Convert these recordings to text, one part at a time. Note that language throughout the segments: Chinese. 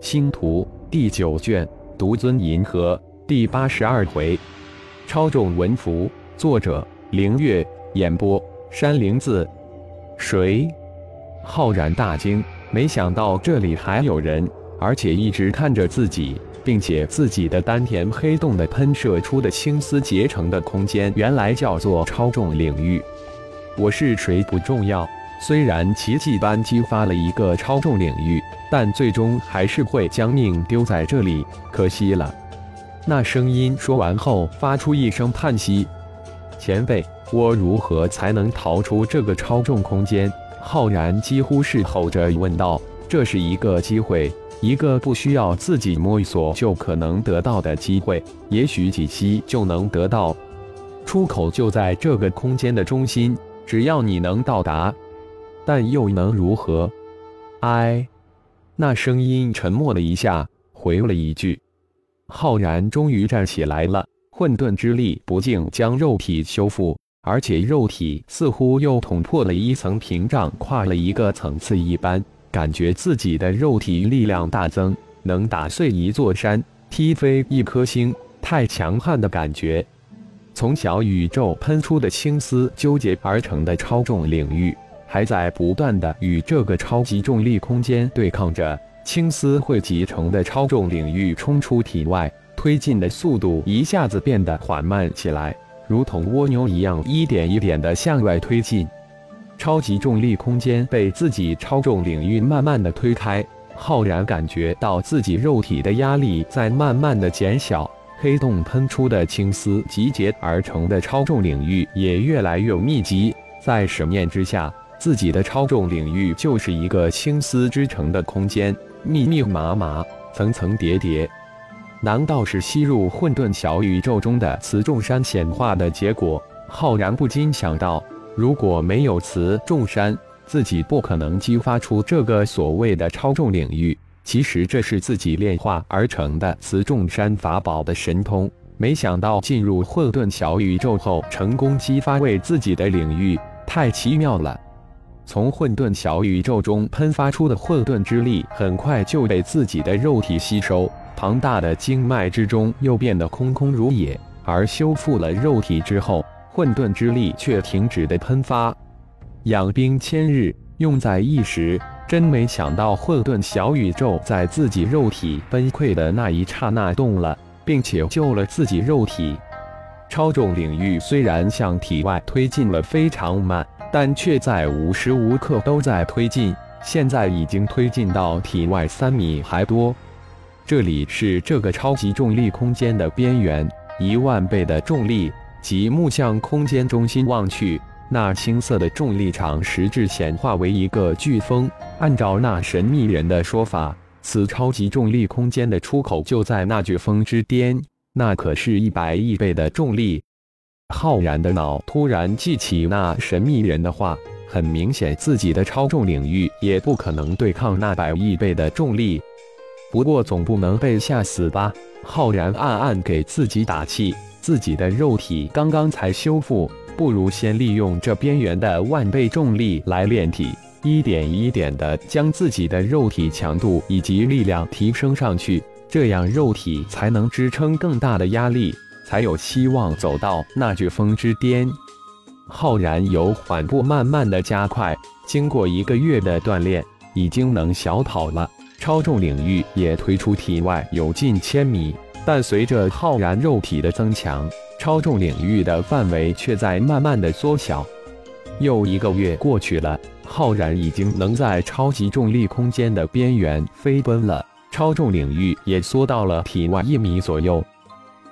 星图第九卷，独尊银河第八十二回，超重文符，作者凌月，演播山灵子。谁？浩然大惊，没想到这里还有人，而且一直看着自己，并且自己的丹田黑洞的喷射出的青丝结成的空间，原来叫做超重领域。我是谁不重要。虽然奇迹般激发了一个超重领域，但最终还是会将命丢在这里，可惜了。那声音说完后，发出一声叹息：“前辈，我如何才能逃出这个超重空间？”浩然几乎是吼着问道：“这是一个机会，一个不需要自己摸索就可能得到的机会，也许几息就能得到。出口就在这个空间的中心，只要你能到达。”但又能如何？哎，那声音沉默了一下，回了一句：“浩然终于站起来了。混沌之力不竟将肉体修复，而且肉体似乎又捅破了一层屏障，跨了一个层次一般，感觉自己的肉体力量大增，能打碎一座山，踢飞一颗星，太强悍的感觉。从小宇宙喷出的青丝纠结而成的超重领域。”还在不断的与这个超级重力空间对抗着，青丝汇集成的超重领域冲出体外，推进的速度一下子变得缓慢起来，如同蜗牛一样，一点一点的向外推进。超级重力空间被自己超重领域慢慢的推开，浩然感觉到自己肉体的压力在慢慢的减小，黑洞喷出的青丝集结而成的超重领域也越来越密集，在神念之下。自己的超重领域就是一个青丝织成的空间，密密麻麻，层层叠叠。难道是吸入混沌小宇宙中的磁重山显化的结果？浩然不禁想到：如果没有磁重山，自己不可能激发出这个所谓的超重领域。其实这是自己炼化而成的磁重山法宝的神通。没想到进入混沌小宇宙后，成功激发为自己的领域，太奇妙了。从混沌小宇宙中喷发出的混沌之力，很快就被自己的肉体吸收。庞大的经脉之中又变得空空如也。而修复了肉体之后，混沌之力却停止的喷发。养兵千日，用在一时。真没想到，混沌小宇宙在自己肉体崩溃的那一刹那动了，并且救了自己肉体。超重领域虽然向体外推进了非常慢。但却在无时无刻都在推进，现在已经推进到体外三米还多。这里是这个超级重力空间的边缘，一万倍的重力。极目向空间中心望去，那青色的重力场实质显化为一个飓风。按照那神秘人的说法，此超级重力空间的出口就在那飓风之巅，那可是一百亿倍的重力。浩然的脑突然记起那神秘人的话，很明显，自己的超重领域也不可能对抗那百亿倍的重力。不过总不能被吓死吧？浩然暗暗给自己打气，自己的肉体刚刚才修复，不如先利用这边缘的万倍重力来炼体，一点一点的将自己的肉体强度以及力量提升上去，这样肉体才能支撑更大的压力。才有希望走到那飓风之巅。浩然由缓步慢慢的加快，经过一个月的锻炼，已经能小跑了。超重领域也推出体外有近千米，但随着浩然肉体的增强，超重领域的范围却在慢慢的缩小。又一个月过去了，浩然已经能在超级重力空间的边缘飞奔了，超重领域也缩到了体外一米左右。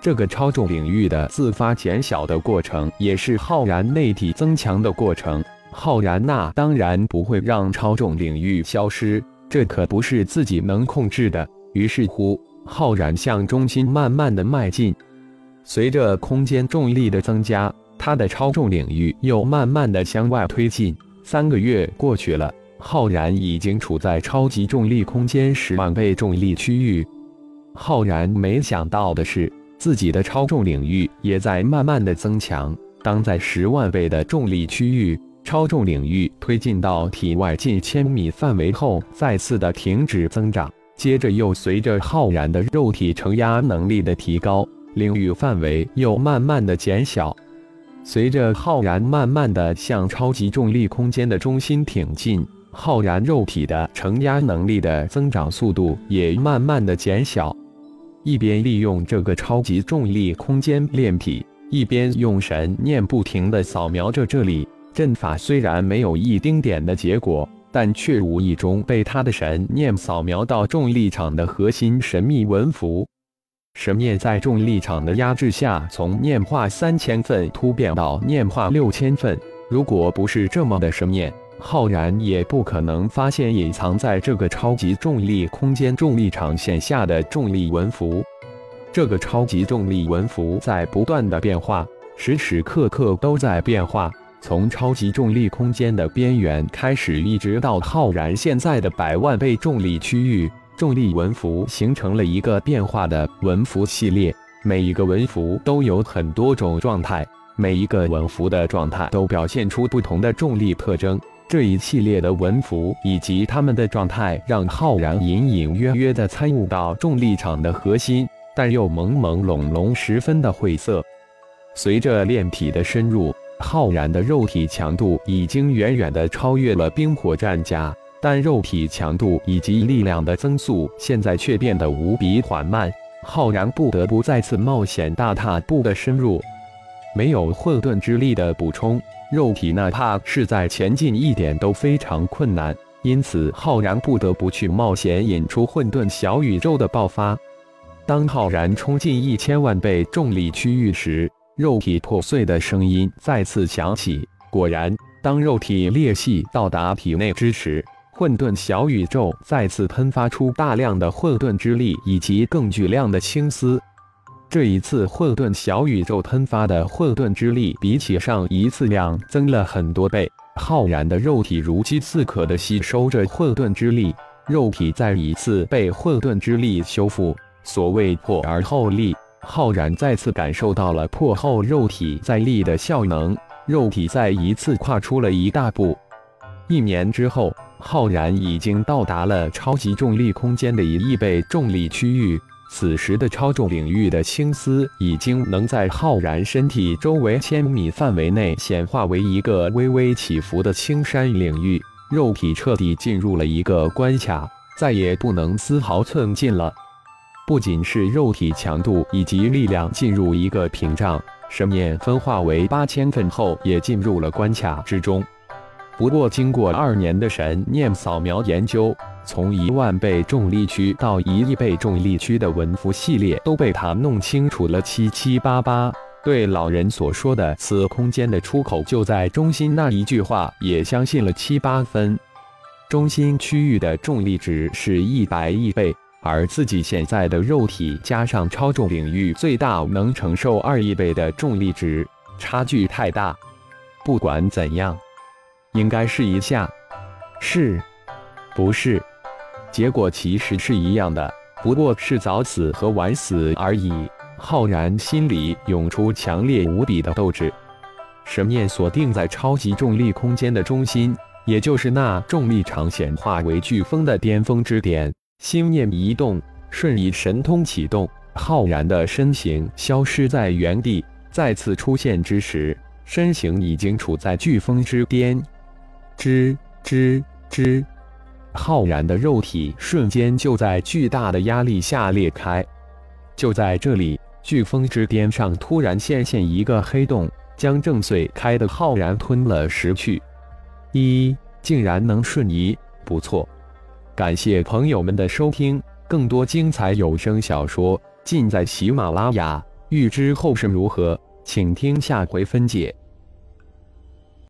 这个超重领域的自发减小的过程，也是浩然内体增强的过程。浩然那当然不会让超重领域消失，这可不是自己能控制的。于是乎，浩然向中心慢慢的迈进。随着空间重力的增加，他的超重领域又慢慢的向外推进。三个月过去了，浩然已经处在超级重力空间十万倍重力区域。浩然没想到的是。自己的超重领域也在慢慢的增强。当在十万倍的重力区域，超重领域推进到体外近千米范围后，再次的停止增长。接着又随着浩然的肉体承压能力的提高，领域范围又慢慢的减小。随着浩然慢慢的向超级重力空间的中心挺进，浩然肉体的承压能力的增长速度也慢慢的减小。一边利用这个超级重力空间炼体，一边用神念不停的扫描着这里。阵法虽然没有一丁点的结果。但却无意中被他的神念扫描到重力场的核心神秘文符，神念在重力场的压制下，从念化三千份突变到念化六千份。如果不是这么的神念，浩然也不可能发现隐藏在这个超级重力空间重力场线下的重力文符。这个超级重力文符在不断的变化，时时刻刻都在变化。从超级重力空间的边缘开始，一直到浩然现在的百万倍重力区域，重力文符形成了一个变化的文符系列。每一个文符都有很多种状态，每一个文符的状态都表现出不同的重力特征。这一系列的文符以及他们的状态，让浩然隐隐约约地参悟到重力场的核心，但又朦朦胧胧，十分的晦涩。随着炼体的深入。浩然的肉体强度已经远远的超越了冰火战甲，但肉体强度以及力量的增速现在却变得无比缓慢。浩然不得不再次冒险大踏步的深入，没有混沌之力的补充，肉体哪怕是在前进一点都非常困难。因此，浩然不得不去冒险引出混沌小宇宙的爆发。当浩然冲进一千万倍重力区域时，肉体破碎的声音再次响起。果然，当肉体裂隙到达体内之时，混沌小宇宙再次喷发出大量的混沌之力以及更巨量的青丝。这一次，混沌小宇宙喷发的混沌之力比起上一次量增了很多倍。浩然的肉体如饥似渴地吸收着混沌之力，肉体再一次被混沌之力修复。所谓破而后立。浩然再次感受到了破后肉体再立的效能，肉体再一次跨出了一大步。一年之后，浩然已经到达了超级重力空间的一亿倍重力区域。此时的超重领域的青丝已经能在浩然身体周围千米范围内显化为一个微微起伏的青山领域，肉体彻底进入了一个关卡，再也不能丝毫寸进了。不仅是肉体强度以及力量进入一个屏障，神念分化为八千份后也进入了关卡之中。不过，经过二年的神念扫描研究，从一万倍重力区到一亿倍重力区的文符系列都被他弄清楚了七七八八。对老人所说的“此空间的出口就在中心”那一句话，也相信了七八分。中心区域的重力值是一百亿倍。而自己现在的肉体加上超重领域，最大能承受二亿倍的重力值，差距太大。不管怎样，应该试一下。是，不是？结果其实是一样的，不过是早死和晚死而已。浩然心里涌出强烈无比的斗志，神念锁定在超级重力空间的中心，也就是那重力场显化为飓风的巅峰之点。心念一动，瞬移神通启动，浩然的身形消失在原地。再次出现之时，身形已经处在飓风之巅。吱吱吱，浩然的肉体瞬间就在巨大的压力下裂开。就在这里，飓风之巅上突然现现一个黑洞，将正碎开的浩然吞了食去。一，竟然能瞬移，不错。感谢朋友们的收听，更多精彩有声小说尽在喜马拉雅。欲知后事如何，请听下回分解。